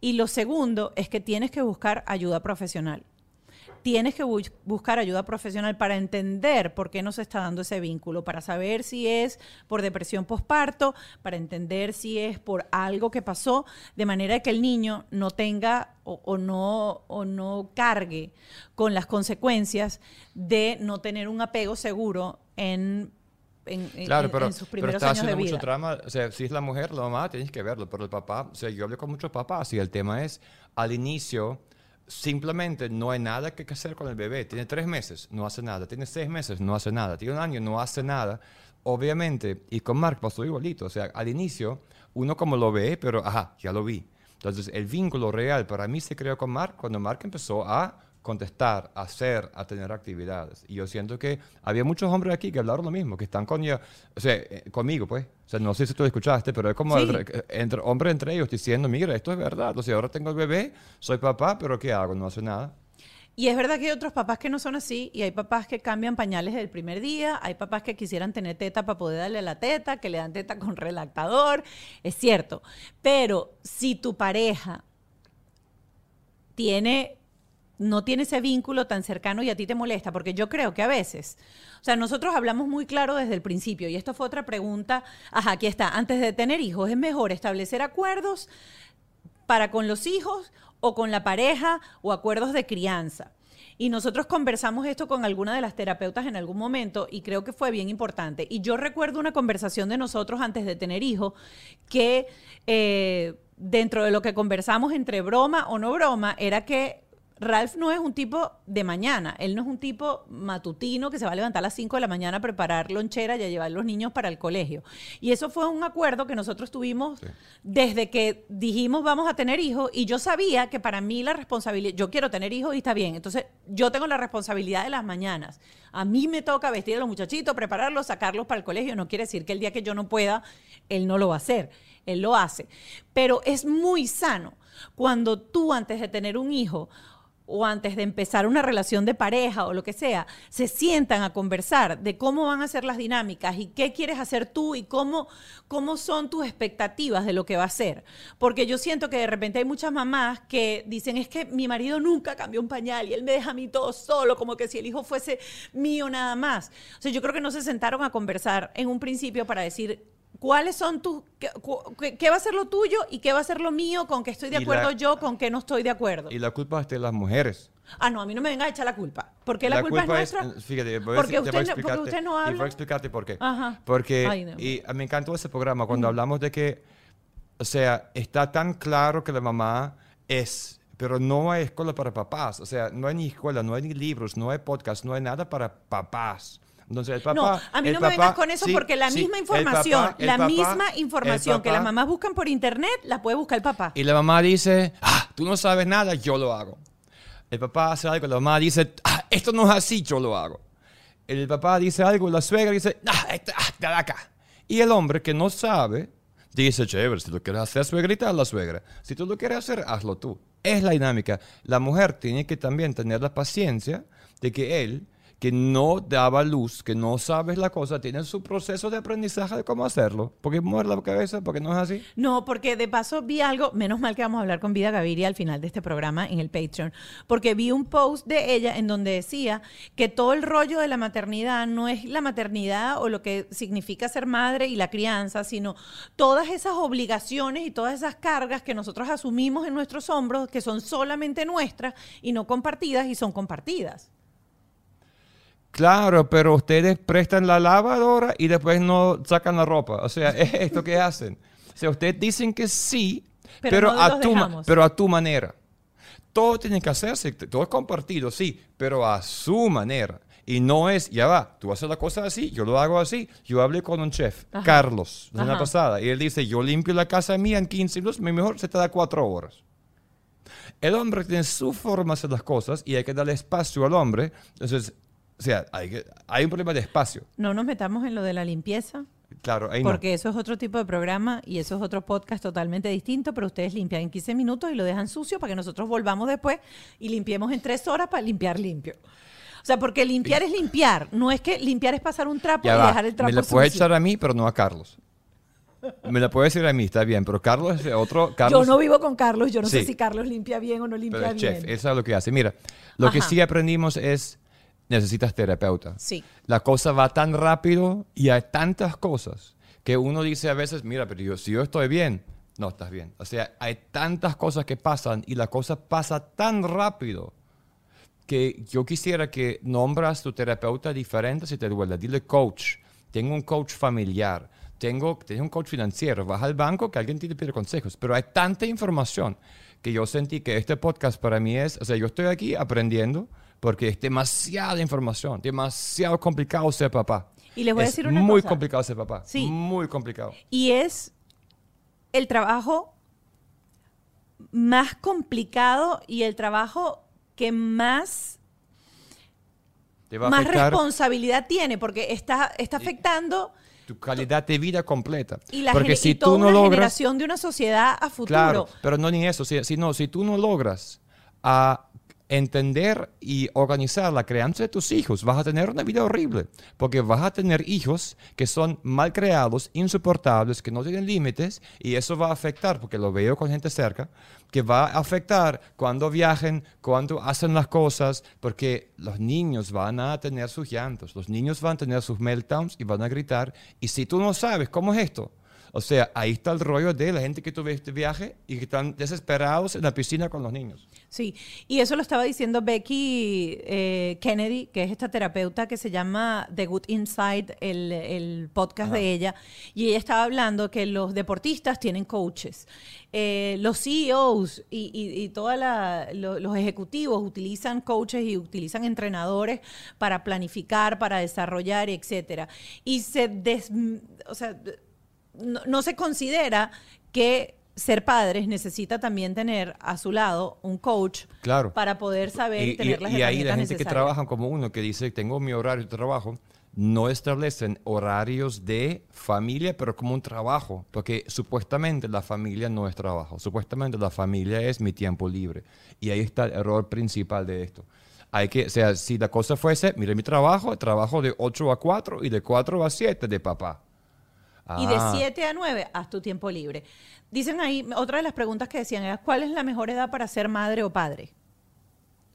Y lo segundo es que tienes que buscar ayuda profesional. Tienes que bu- buscar ayuda profesional para entender por qué no se está dando ese vínculo, para saber si es por depresión postparto, para entender si es por algo que pasó, de manera que el niño no tenga o, o no, o no cargue con las consecuencias de no tener un apego seguro en, en, Claro, en- pero, en sus pero primeros está años de haciendo mucho vida. drama. O sea, si es la mujer, la mamá, tienes que verlo. Pero el papá, o sea, yo hablé con muchos papás y el tema es, al inicio, simplemente no hay nada que hacer con el bebé. Tiene tres meses, no hace nada. Tiene seis meses, no hace nada. Tiene un año, no hace nada. Obviamente, y con Mark pasó igualito. O sea, al inicio, uno como lo ve, pero, ajá, ya lo vi. Entonces, el vínculo real para mí se creó con Mark cuando Mark empezó a contestar, hacer, a tener actividades. Y yo siento que había muchos hombres aquí que hablaron lo mismo, que están con ella, o sea, eh, conmigo, pues. O sea, no sé si tú escuchaste, pero es como Sí. entre, entre hombres entre ellos diciendo, mira, esto es verdad. O sea, ahora tengo el bebé, soy papá, pero ¿qué hago? No hace nada. Y es verdad que hay otros papás que no son así, y hay papás que cambian pañales del primer día, hay papás que quisieran tener teta para poder darle la teta, que le dan teta con relactador, es cierto. Pero si tu pareja tiene no tiene ese vínculo tan cercano y a ti te molesta, porque yo creo que a veces, o sea, nosotros hablamos muy claro desde el principio, y esto fue otra pregunta, ajá, aquí está, antes de tener hijos, ¿es mejor establecer acuerdos para con los hijos o con la pareja o acuerdos de crianza. Y nosotros conversamos esto con alguna de las terapeutas en algún momento y creo que fue bien importante. Y yo recuerdo una conversación de nosotros antes de tener hijos que eh, dentro de lo que conversamos entre broma o no broma era que Ralph no es un tipo de mañana, él no es un tipo matutino que se va a levantar a las 5 de la mañana a preparar lonchera y a llevar los niños para el colegio. Y eso fue un acuerdo que nosotros tuvimos Sí. desde que dijimos vamos a tener hijos y yo sabía que para mí la responsabilidad, yo quiero tener hijos y está bien, entonces yo tengo la responsabilidad de las mañanas. A mí me toca vestir a los muchachitos, prepararlos, sacarlos para el colegio, no quiere decir que el día que yo no pueda, él no lo va a hacer, él lo hace. Pero es muy sano cuando tú antes de tener un hijo o antes de empezar una relación de pareja o lo que sea, se sientan a conversar de cómo van a ser las dinámicas y qué quieres hacer tú y cómo, cómo son tus expectativas de lo que va a ser. Porque yo siento que de repente hay muchas mamás que dicen, es que mi marido nunca cambió un pañal y él me deja a mí todo solo, como que si el hijo fuese mío nada más. O sea, yo creo que no se sentaron a conversar en un principio para decir, ¿Cuáles son tus, qué, qué- qué va a ser lo tuyo y qué va a ser lo mío? ¿Con qué estoy de acuerdo la- yo? ¿Con qué no estoy de acuerdo? Y la culpa es de las mujeres. Ah, no, a mí no me venga a echar la culpa. ¿Por qué la, culpa, es nuestra? fíjate, voy a porque, te voy a usted, no- porque usted no Y voy habla. a explicarte por qué. Ajá. Porque, Ay, no. y me encantó ese programa cuando hablamos de que o sea, está tan claro que la mamá es, pero no hay escuela para papás. O sea, no hay ni escuela, no hay ni libros, no hay podcast, no hay nada para papás. Entonces el papá, no, a mí no me vengas con eso sí, porque la sí, misma el información, papá- el la papá- misma información que las mamás buscan por internet, la puede buscar el papá. Y la mamá dice, ah, tú no sabes nada, yo lo hago. El papá hace algo, la mamá dice, ah, esto no es así, yo lo hago. El papá dice algo, la suegra dice, ah, esto, ah, acá. Y el hombre que no sabe, dice, chévere, si lo quieres hacer, suegrita, haz la suegra. Si tú lo quieres hacer, hazlo tú. Es la dinámica. La mujer tiene que también tener la paciencia de que él, que no daba luz, que no sabe la cosa, tiene su proceso de aprendizaje de cómo hacerlo. Porque muere la cabeza, porque no es así. No, porque de paso vi algo, menos mal que vamos a hablar con Vida Gaviria al final de este programa en el Patreon, porque vi un post de ella en donde decía que todo el rollo de la maternidad no es la maternidad o lo que significa ser madre y la crianza, sino todas esas obligaciones y todas esas cargas que nosotros asumimos en nuestros hombros, que son solamente nuestras y no compartidas y son compartidas. Claro, pero ustedes prestan la lavadora y después no sacan la ropa. O sea, es esto que hacen. O sea, ustedes dicen que sí, Pero pero, no a tu, pero a tu manera. Todo tiene que hacerse, todo es compartido, sí, pero a su manera. Y no es, ya va, tú haces la cosa así, yo lo hago así. Yo hablé con un chef, Ajá. Carlos, la semana pasada, y él dice, yo limpio la casa mía en 15 minutos, mi mejor se te da 4 horas. El hombre tiene su forma de hacer las cosas y hay que darle espacio al hombre. Entonces, o sea, hay, que- hay un problema de espacio. No nos metamos en lo de la limpieza. Claro, ahí no. Porque eso es otro tipo de programa y eso es otro podcast totalmente distinto, pero ustedes limpian en 15 minutos y lo dejan sucio para que nosotros volvamos después y limpiemos en 3 horas para limpiar limpio. O sea, porque limpiar es limpiar, no es que limpiar es pasar un trapo Ya y va, dejar el trapo me la puede sucio. echar a mí, pero no a Carlos. Me la puede decir a mí, está bien, pero Carlos es otro. Carlos, Yo no vivo con Carlos, yo no sé si Carlos limpia bien o no pero limpia es bien. chef, eso es lo que hace. Mira, lo que sí aprendimos es, necesitas terapeuta. Sí. La cosa va tan rápido y hay tantas cosas que uno dice a veces, mira, pero yo, si yo estoy bien, no estás bien. O sea, hay tantas cosas que pasan y la cosa pasa tan rápido que yo quisiera que nombras tu terapeuta diferente si te duele. Dile coach. Tengo un coach familiar. Tengo, tengo un coach financiero. Vas al banco que alguien te pide consejos. Pero hay tanta información que yo sentí que este podcast para mí es, o sea, yo estoy aquí aprendiendo porque es demasiada información, demasiado complicado ser papá. Y les voy a Es decir una muy cosa. complicado ser papá. Sí. Muy complicado. Y es el trabajo más complicado y el trabajo que más Te va a más afectar responsabilidad tiene porque está, está afectando tu calidad de vida completa. y, la porque si y toda tú no una logras generación de una sociedad a futuro. Claro, pero no ni eso, si, si no, si tú no logras a entender y organizar la crianza de tus hijos, vas a tener una vida horrible, porque vas a tener hijos que son mal creados, insoportables, que no tienen límites, y eso va a afectar, porque lo veo con gente cerca, que va a afectar cuando viajen, cuando hacen las cosas, porque los niños van a tener sus llantos, los niños van a tener sus meltdowns y van a gritar, y si tú no sabes cómo es esto, o sea, ahí está el rollo de la gente que tuve este viaje y que están desesperados en la piscina con los niños. Sí, y eso lo estaba diciendo Becky eh, Kennedy, que es esta terapeuta que se llama The Good Inside, el, el podcast de ella, y ella estaba hablando que los deportistas tienen coaches, eh, los CEOs y, y, y todos los ejecutivos utilizan coaches y utilizan entrenadores para planificar, para desarrollar, etcétera. Y se des, o sea, no, no se considera que ser padres necesita también tener a su lado un coach Claro. para poder saber y, Y, tener las y- y ahí la gente que trabaja como uno, que dice, tengo mi horario de trabajo, no establecen horarios de familia, pero como un trabajo, porque supuestamente la familia no es trabajo, supuestamente la familia es mi tiempo libre. Y ahí está el error principal de esto. Hay que, o sea, si la cosa fuese, mire mi trabajo, trabajo de 8 a 4 y de 4 a 7 de papá. Y de Ah. 7 a 9, haz tu tiempo libre. Dicen ahí, otra de las preguntas que decían era, ¿cuál es la mejor edad para ser madre o padre?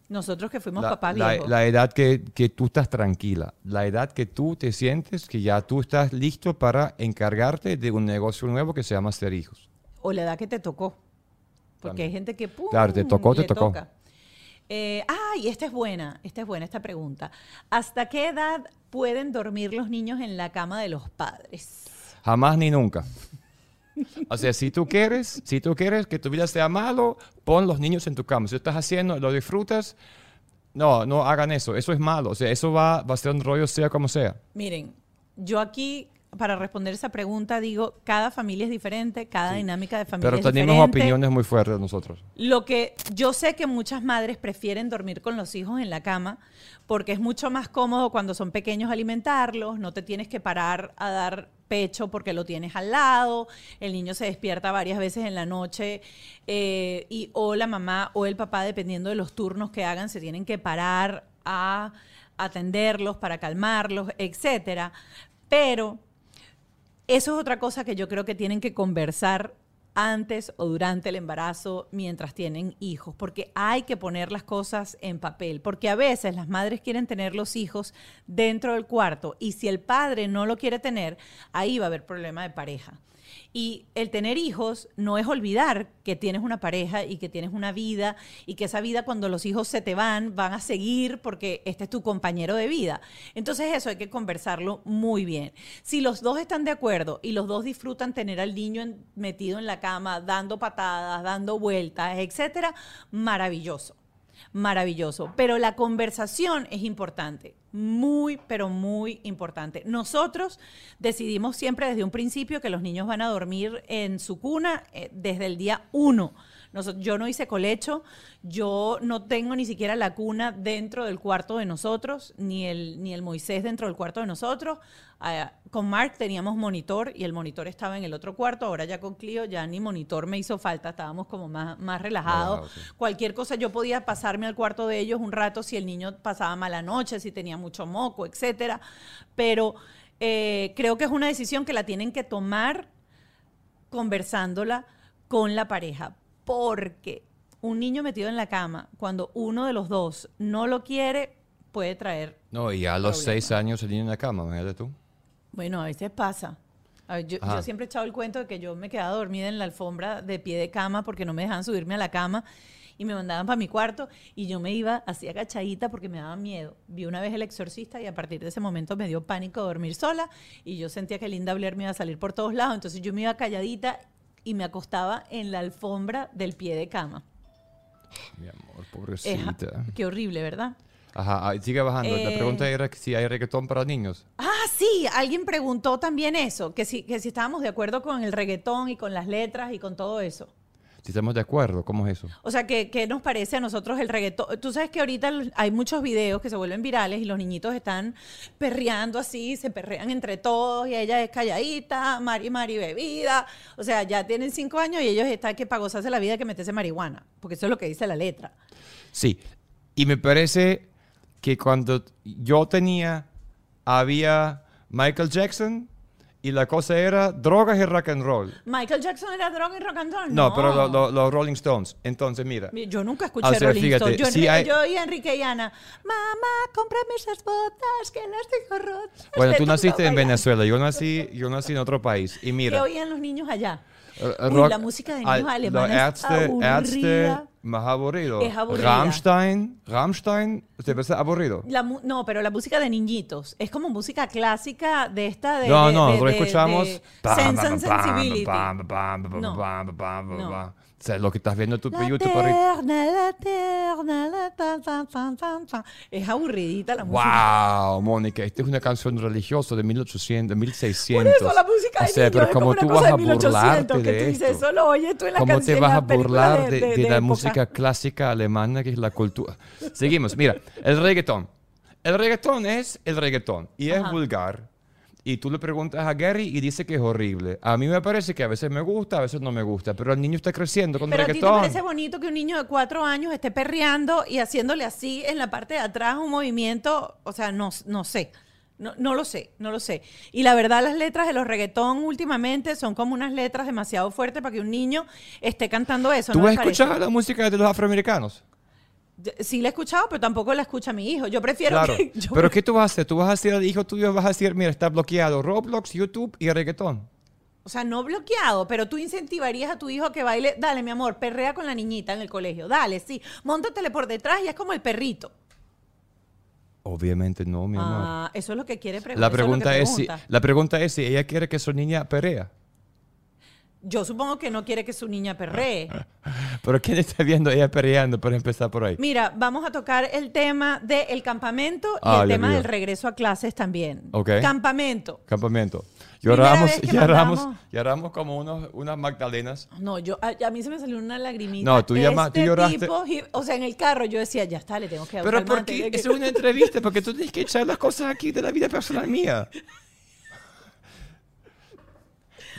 Nosotros que fuimos la, papás la- la edad que, que tú estás tranquila, la edad que tú te sientes que ya tú estás listo para encargarte de un negocio nuevo que se llama ser hijos. O la edad que te tocó. Porque También. hay gente que ¡pum! Claro, te tocó, te tocó. toca. Eh, ah, y esta es buena, esta es buena, esta pregunta. ¿Hasta qué edad pueden dormir los niños en la cama de los padres? Jamás ni nunca. O sea, si tú quieres, si tú quieres que tu vida sea malo, pon los niños en tu cama. Si estás haciendo, lo disfrutas, no, no hagan eso. Eso es malo. O sea, eso va, va a ser un rollo sea como sea. Miren, yo aquí para responder esa pregunta digo, cada familia es diferente, cada dinámica de familia Pero es diferente. tenemos opiniones muy fuertes nosotros. Lo que yo sé que muchas madres prefieren dormir con los hijos en la cama porque es mucho más cómodo cuando son pequeños alimentarlos, no te tienes que parar a dar pecho porque lo tienes al lado, el niño se despierta varias veces en la noche eh, y o la mamá o el papá, dependiendo de los turnos que hagan, se tienen que parar a atenderlos para calmarlos, etcétera. Pero eso es otra cosa que yo creo que tienen que conversar antes o durante el embarazo mientras tienen hijos, porque hay que poner las cosas en papel, porque a veces las madres quieren tener los hijos dentro del cuarto y si el padre no lo quiere tener, ahí va a haber problema de pareja. Y el tener hijos no es olvidar que tienes una pareja y que tienes una vida y que esa vida cuando los hijos se te van van a seguir porque este es tu compañero de vida. Entonces eso hay que conversarlo muy bien. Si los dos están de acuerdo y los dos disfrutan tener al niño metido en la cama, dando patadas, dando vueltas, etcétera, maravilloso maravilloso. Pero la conversación es importante, muy, pero muy importante. Nosotros decidimos siempre desde un principio que los niños van a dormir en su cuna eh, desde el día uno yo no hice colecho, yo no tengo ni siquiera la cuna dentro del cuarto de nosotros, ni el, ni el Moisés dentro del cuarto de nosotros. Ah, con Mark teníamos monitor y el monitor estaba en el otro cuarto. Ahora ya con Clio ya ni monitor me hizo falta, estábamos como más, más relajados. Cualquier cosa yo podía pasarme al cuarto de ellos un rato si el niño pasaba mala noche, si tenía mucho moco, etcétera. Pero eh, creo que es una decisión que la tienen que tomar conversándola con la pareja porque un niño metido en la cama, cuando uno de los dos no lo quiere, puede traer. No, y a los seis años el niño en la cama, imagínate tú. Bueno, a veces pasa. yo, siempre he echado el cuento de que yo me quedaba dormida en la alfombra de pie de cama porque no me dejaban subirme a la cama y me mandaban para mi cuarto y yo me iba así agachadita porque me daba miedo. Vi una vez El Exorcista y a partir de ese momento me dio pánico dormir sola y yo sentía que Linda Blair me iba a salir por todos lados, entonces yo me iba calladita y me acostaba en la alfombra del pie de cama. Mi amor, pobrecita. qué horrible, ¿verdad? Ajá, sigue bajando. la pregunta eh, era si hay reggaetón para niños. Ah, sí, alguien preguntó también eso, que si, que si estábamos de acuerdo con el reggaetón y con las letras y con todo eso. Si estamos de acuerdo, ¿cómo es eso? O sea, ¿qué, ¿qué, nos parece a nosotros el reggaetón? Tú sabes que ahorita hay muchos videos que se vuelven virales y los niñitos están perreando así, se perrean entre todos y ella es calladita, Mari Mari bebida. O sea, ya tienen cinco años y ellos están que para gozarse la vida que meterse marihuana, porque eso es lo que dice la letra. Sí, y me parece que cuando yo tenía, había Michael Jackson y la cosa era drogas y rock and roll. Michael Jackson era droga y rock and roll. No, pero los Rolling Stones. Entonces, mira. Yo nunca escuché Rolling Stones. Yo, si hay... yo y Enrique y Ana, mamá, cómprame esas botas que las tengo rotas. Bueno, tú naciste en Venezuela, yo nací, yo nací en otro país. Y mira. ¿Qué oían los niños allá? La música de niños alemanes es más aburrido. Es aburrido. Rammstein, Rammstein, ¿te parece aburrido? no, pero la música de niñitos. Es como música clásica de esta de... No, no, nosotros escuchamos... Sense and Sensibility. No. O sea, lo que estás viendo tu la YouTube terna, la terna, la tan, tan, tan, tan, tan. Es aburridita la música. Wow, Mónica, esta es una canción religiosa de 1800, de 1600. Por eso la música o sea, pero como tú vas a burlarte de, de esto. Eso lo oyes tú en la ¿Cómo te vas a burlar de, de, de la música clásica alemana que es la cultura? Seguimos. Mira, el reggaetón. El reggaetón es el reggaetón y es vulgar y tú le preguntas a Gary y dice que es horrible. A mí me parece que a veces me gusta, a veces no me gusta, pero el niño está creciendo con pero reggaetón. ¿a ti te parece bonito que un niño de cuatro años esté perreando y haciéndole así en la parte de atrás un movimiento? O sea, no, no sé. No, no, lo sé, no lo sé. Y la verdad, las letras de los reggaetón últimamente son como unas letras demasiado fuertes para que un niño esté cantando eso. ¿Tú has escuchado la música de los afroamericanos? Sí la he escuchado, pero tampoco la escucha mi hijo. Yo prefiero que... pero ¿qué tú vas a hacer? Tú vas a decir al hijo tuyo, vas a decir, mira, está bloqueado Roblox, YouTube y reggaetón. O sea, no bloqueado, pero tú incentivarías a tu hijo a que baile. Dale, mi amor, perrea con la niñita en el colegio. Dale, sí. Móntatele por detrás y es como el perrito. Obviamente no, mi amor. Ah, eso es lo que quiere preguntar. La pregunta, es, si, la pregunta es si ella quiere que su niña perea. Yo supongo que no quiere que su niña perree. Pero ¿quién está viendo ella perreando para empezar por ahí? Mira, vamos a tocar el tema del campamento y Ah, el tema mío. del regreso a clases también. Ok. Campamento. Campamento. Lloramos, lloramos, lloramos como unos, unas magdalenas. No, yo a, a mí se me salió una lagrimita. No, tú llama- tú Este lloraste. tipo, y- o sea, en el carro yo decía, ya está, le tengo que un Pero ¿por calmante, qué? de que- Es una entrevista, porque tú tienes que echar las cosas aquí de la vida personal mía.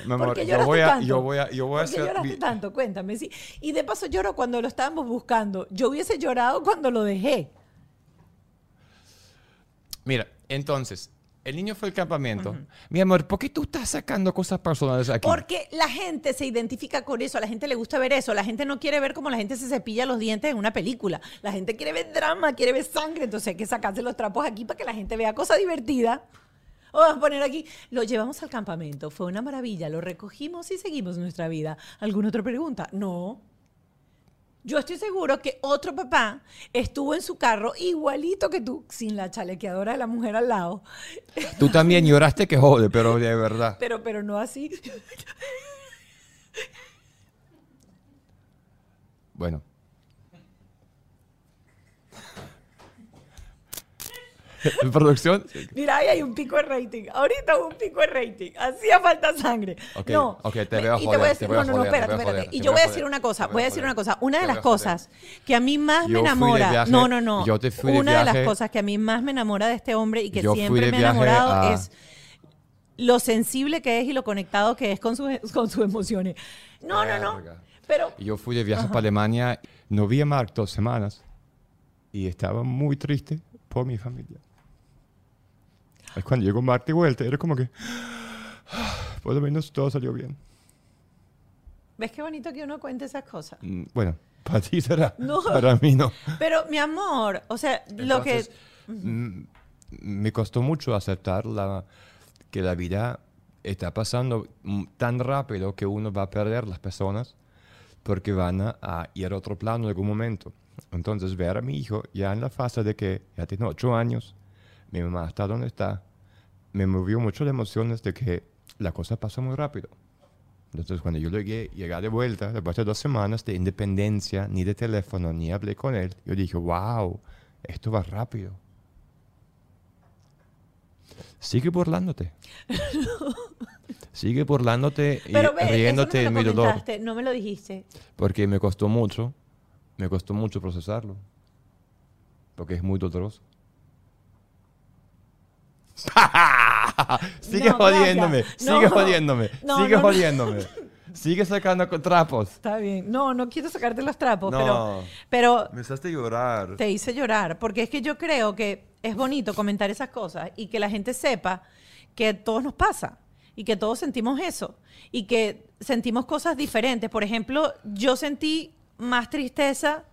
Mi amor, ¿Por qué yo voy a, tanto? yo voy a, yo voy a ¿Por qué hacer. lloraste tanto? Cuéntame, sí. Y de paso lloro cuando lo estábamos buscando. Yo hubiese llorado cuando lo dejé. Mira, entonces, el niño fue al campamento. Mi amor, ¿por qué tú estás sacando cosas personales aquí? Porque la gente se identifica con eso, a la gente le gusta ver eso, la gente no quiere ver cómo la gente se cepilla los dientes en una película, la gente quiere ver drama, quiere ver sangre, entonces hay que sacarse los trapos aquí para que la gente vea cosas divertidas. Vamos a poner aquí, lo llevamos al campamento, fue una maravilla, lo recogimos y seguimos nuestra vida. ¿Alguna otra pregunta? No. Yo estoy seguro que otro papá estuvo en su carro igualito que tú, sin la chalequeadora de la mujer al lado, Tú también lloraste que jode, pero de verdad. pero, pero no así. Bueno. En producción. Mira, ahí hay un pico de rating. Ahorita hubo un pico de rating. Hacía falta sangre. Ok, no. ok, te veo y joder, te voy a decir, no, no, no, espérate, espérate. Y yo voy a decir una cosa, voy a decir una cosa. Una de las cosas que a mí más me enamora. no, no, no. yo te fui de Una de las cosas que a mí más me enamora de este hombre y que siempre me ha enamorado es lo sensible que es y lo conectado que es con sus, con sus emociones. No, no, no. Pero yo fui de viaje para Alemania. No vi a Mark dos semanas. Y estaba muy triste por mi familia. Es cuando llegó Mark de vuelta, era como que. Por lo menos todo salió bien. ¿ves qué bonito que uno cuente esas cosas? Mm, Bueno, para ti será. No. Para mí no. Pero, mi amor, o sea, lo que... Entonces, mm, me costó mucho aceptar la, que la vida está pasando mm, tan rápido que uno va a perder las personas porque van a, a ir a otro plano en algún momento. Entonces, ver a mi hijo ya en la fase de que ya tiene ocho años, mi mamá está donde está, me movió mucho las emociones de que la cosa pasó muy rápido. Entonces, cuando yo llegué, llegué de vuelta, después de dos semanas de independencia, ni de teléfono, ni hablé con él, yo dije, wow, esto va rápido. Sigue burlándote. Sigue burlándote y Pero ve, riéndote no de me mi lo dolor. no me lo dijiste. Porque me costó mucho, me costó mucho procesarlo. Porque es muy doloroso. sigue No, jodiéndome, sigue No. jodiéndome, No, sigue no, no. jodiéndome. Sigue sacando trapos. Está bien. No, no quiero sacarte los trapos, No. pero, pero Me hiciste llorar. te hice llorar. Porque es que yo creo que es bonito comentar esas cosas y que la gente sepa que a todos nos pasa y que todos sentimos eso y que sentimos cosas diferentes. Por ejemplo, yo sentí más tristeza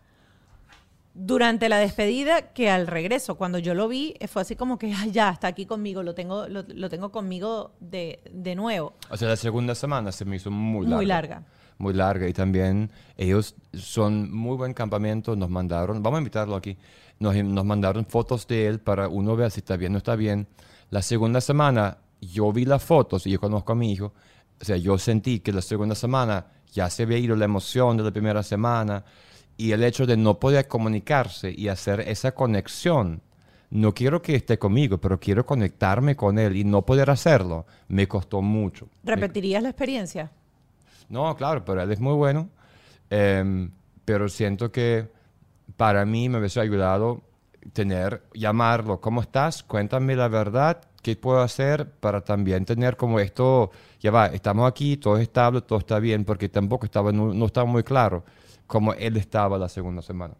durante la despedida que al regreso. Cuando yo lo vi, fue así como que, "Ay, ya, está aquí conmigo, lo tengo, lo, lo tengo conmigo de, de nuevo. O sea, la segunda semana se me hizo muy larga. Muy larga. Muy larga. Y también ellos son muy buen campamento. Nos mandaron, vamos a invitarlo aquí, nos, nos mandaron fotos de él para uno ver si está bien o no está bien. La segunda semana yo vi las fotos y yo conozco a mi hijo. O sea, yo sentí que la segunda semana ya se había ido la emoción de la primera semana y el hecho de no poder comunicarse y hacer esa conexión. No quiero que esté conmigo, pero quiero conectarme con él y no poder hacerlo. Me costó mucho. Me- ¿Repetirías la experiencia? no, claro, pero él es muy bueno. Em, pero siento que para mí me hubiese ayudado tener, llamarlo, ¿cómo estás? Cuéntame la verdad, ¿qué puedo hacer para también tener como esto, ya va, estamos aquí, todo es estable, todo está bien, porque tampoco estaba, no, no estaba muy claro cómo él estaba la segunda semana.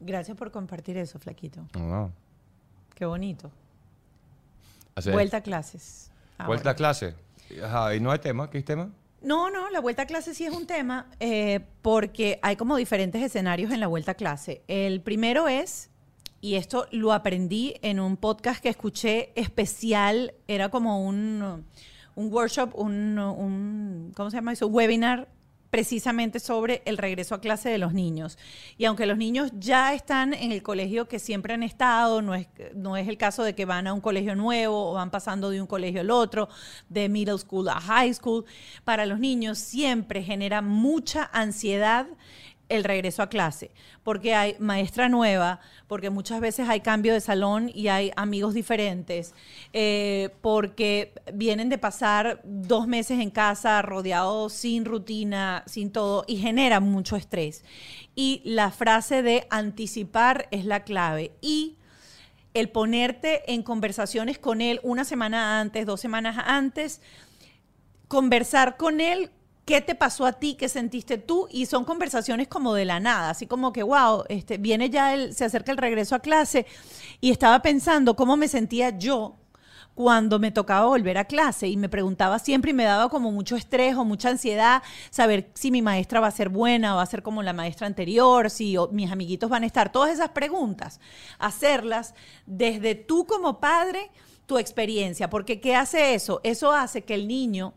Gracias por compartir eso, Flaquito. No. Qué bonito. Vuelta a clases. vuelta a clase. Ajá, ¿y no hay tema? ¿Qué tema? No, no, la vuelta a clase sí es un tema eh, porque hay como diferentes escenarios en la vuelta a clase. El primero es, y esto lo aprendí en un podcast que escuché especial, era como un, un workshop, un, un- ¿cómo se llama eso? Un webinar precisamente sobre el regreso a clase de los niños. Y aunque los niños ya están en el colegio que siempre han estado, no es, no es el caso de que van a un colegio nuevo o van pasando de un colegio al otro, de middle school a high school, para los niños siempre genera mucha ansiedad el regreso a clase, porque hay maestra nueva, porque muchas veces hay cambio de salón y hay amigos diferentes, eh, porque vienen de pasar dos meses en casa rodeados sin rutina, sin todo, y genera mucho estrés. Y la frase de anticipar es la clave. Y el ponerte en conversaciones con él una semana antes, dos semanas antes, conversar con él ¿Qué te pasó a ti? ¿Qué sentiste tú? Y son conversaciones como de la nada, así como que, wow, este, viene ya, el, se acerca el regreso a clase y estaba pensando cómo me sentía yo cuando me tocaba volver a clase y me preguntaba siempre y me daba como mucho estrés o mucha ansiedad saber si mi maestra va a ser buena va a ser como la maestra anterior, si mis amiguitos van a estar, todas esas preguntas, hacerlas desde tú como padre, tu experiencia, porque ¿qué hace eso? Eso hace que el niño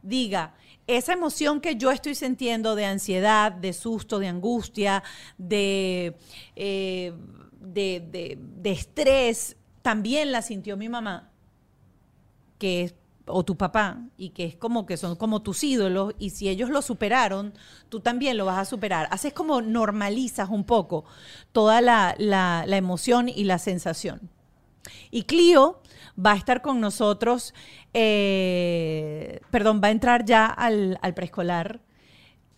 diga, esa emoción que yo estoy sintiendo de ansiedad, de susto, de angustia, de, eh, de, estrés, también la sintió mi mamá, que es o tu papá, y que es como que son como tus ídolos, y si ellos lo superaron, tú también lo vas a superar. Haces como normalizas un poco toda la, la emoción y la sensación. Y Clio va a estar con nosotros, eh, perdón, va a entrar ya al, preescolar.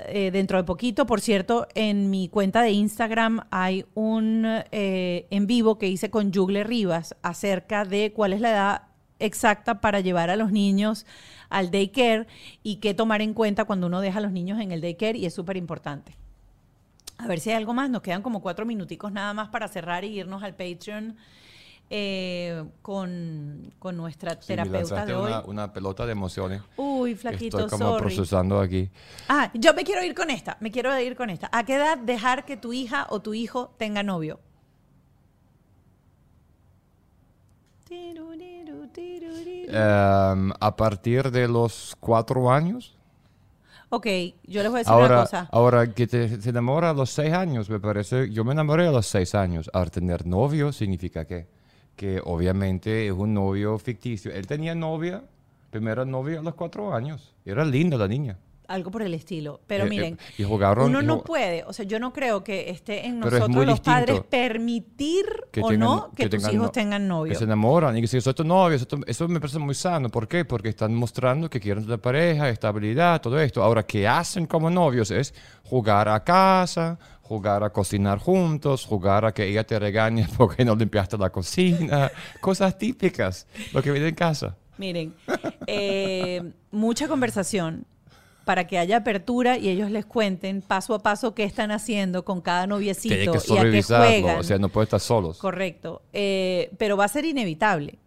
Eh, dentro de poquito, por cierto, en mi cuenta de Instagram hay un eh, en vivo que hice con Jugle Rivas acerca de cuál es la edad exacta para llevar a los niños al daycare y qué tomar en cuenta cuando uno deja a los niños en el daycare y es súper importante. A ver si hay algo más, nos quedan como cuatro minuticos nada más para cerrar y irnos al Patreon eh, con, nuestra terapeuta de hoy. Una, pelota de emociones. Uy, flaquito, Estoy como procesando aquí. Ah, yo me quiero ir con esta, me quiero ir con esta. ¿A qué edad dejar que tu hija o tu hijo tenga novio? Em, a partir de los cuatro años. Ok, yo les voy a decir una cosa. Ahora, que te, se enamora a los seis años, me parece. Yo me enamoré a los seis años. Ahora, tener novio significa qué? Que obviamente es un novio ficticio. Él tenía novia, primera novia a los cuatro años. Era linda la niña. Algo por el estilo. Pero eh, miren, eh, uno no puede, o sea, yo no creo que esté en nosotros los padres permitir o no que, tus hijos tengan novio. Que se enamoran y que si son tu novio, eso, me parece muy sano. ¿Por qué? Porque están mostrando que quieren tener pareja, estabilidad, todo esto. Ahora, ¿qué hacen como novios? Es jugar a casa, jugar a cocinar juntos, jugar a que ella te regañe porque no limpiaste la cocina, cosas típicas, lo que viene en casa. Miren, eh, mucha conversación para que haya apertura y ellos les cuenten paso a paso qué están haciendo con cada noviecito y a qué juegan. O sea, no puede estar solos. Correcto. Eh, pero va a ser inevitable.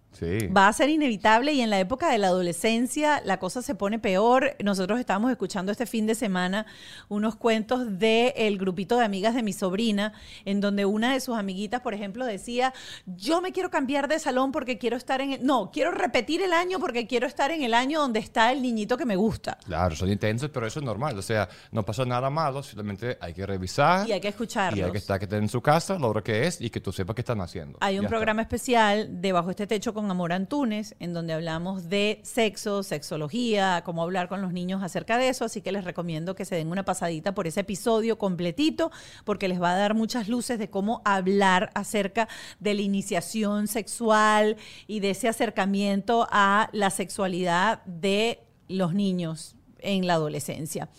Va a ser inevitable y en la época de la adolescencia la cosa se pone peor. Nosotros estábamos escuchando este fin de semana unos cuentos del el grupito de amigas de mi sobrina, en donde una de sus amiguitas, por ejemplo, decía, yo me quiero cambiar de salón porque quiero estar en... El... No, quiero repetir el año porque quiero estar en el año donde está el niñito que me gusta. Claro, son intensos, pero eso es normal. O sea, no pasa nada malo, simplemente hay que revisar. Y hay que escucharlos. Y hay que estar que en su casa, lo hora que es y que tú sepas qué están haciendo. Hay un programa especial debajo este techo con Amor Antunes, en donde hablamos de sexo, sexología, cómo hablar con los niños acerca de eso. Así que les recomiendo que se den una pasadita por ese episodio completito, porque les va a dar muchas luces de cómo hablar acerca de la iniciación sexual y de ese acercamiento a la sexualidad de los niños en la adolescencia.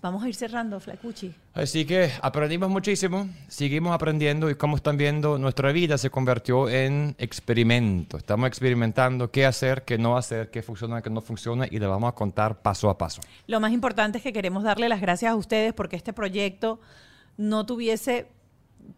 Vamos a ir cerrando, Flacuchi. Así que aprendimos muchísimo, seguimos aprendiendo y como están viendo, nuestra vida se convirtió en experimento. Estamos experimentando qué hacer, qué no hacer, qué funciona, qué no funciona y le vamos a contar paso a paso. Lo más importante es que queremos darle las gracias a ustedes porque este proyecto no tuviese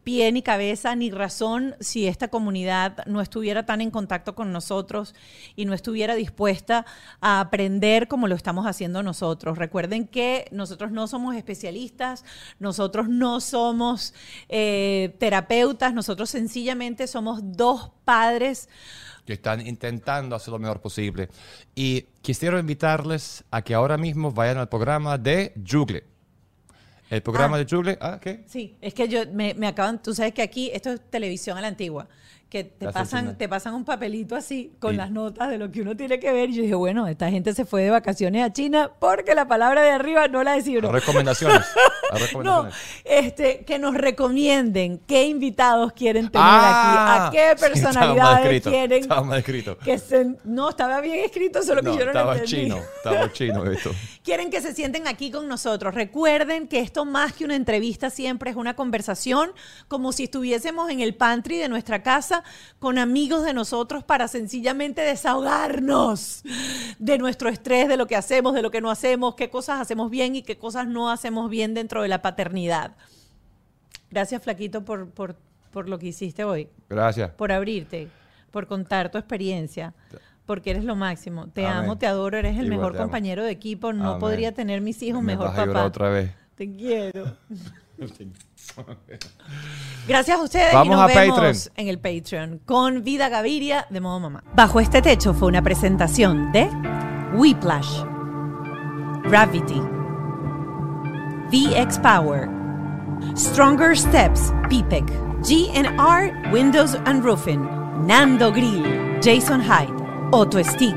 pie ni cabeza ni razón si esta comunidad no estuviera tan en contacto con nosotros y no estuviera dispuesta a aprender como lo estamos haciendo nosotros. Recuerden que nosotros no somos especialistas, nosotros no somos eh, terapeutas, nosotros sencillamente somos dos padres que están intentando hacer lo mejor posible. Y quisiera invitarles a que ahora mismo vayan al programa de Jugle. El programa Ah. de Jugle, ah, ¿qué? Sí, es que yo me, me acaban, tú sabes que aquí esto es televisión a la antigua, que te Las pasan, te pasan un papelito así con Sí. las notas de lo que uno tiene que ver. Y yo dije, bueno, esta gente se fue de vacaciones a China porque la palabra de arriba no la decía uno. Recomendaciones. Las No, este, que nos recomienden qué invitados quieren tener Ah, aquí, a qué sí, estaba mal personalidades escrito, quieren. estaba mal escrito. Que se, no, estaba bien escrito, solo que No, yo no estaba entendí. chino, estaba chino esto. Quieren que se sienten aquí con nosotros. Recuerden que esto más que una entrevista siempre es una conversación, como si estuviésemos en el pantry de nuestra casa con amigos de nosotros para sencillamente desahogarnos de nuestro estrés, de lo que hacemos, de lo que no hacemos, qué cosas hacemos bien y qué cosas no hacemos bien dentro de la paternidad. Gracias, Flaquito, por, por, por lo que hiciste hoy, Gracias. por abrirte, por contar tu experiencia. Porque eres lo máximo. Te Amén. amo, te adoro, eres el Igual mejor compañero de equipo. No Amén. podría tener mis hijos Me mejor vas a papá. otra vez. Te quiero. Gracias a ustedes Vamos y nos a vemos Patreon. en el Patreon con Vida Gaviria de Modo Mamá. Bajo este techo fue una presentación de Whiplash, Gravity, VX Power, Stronger Steps, PPEC, GNR Windows and Roofing, Nando Grill, Jason Hyde, Auto Stick.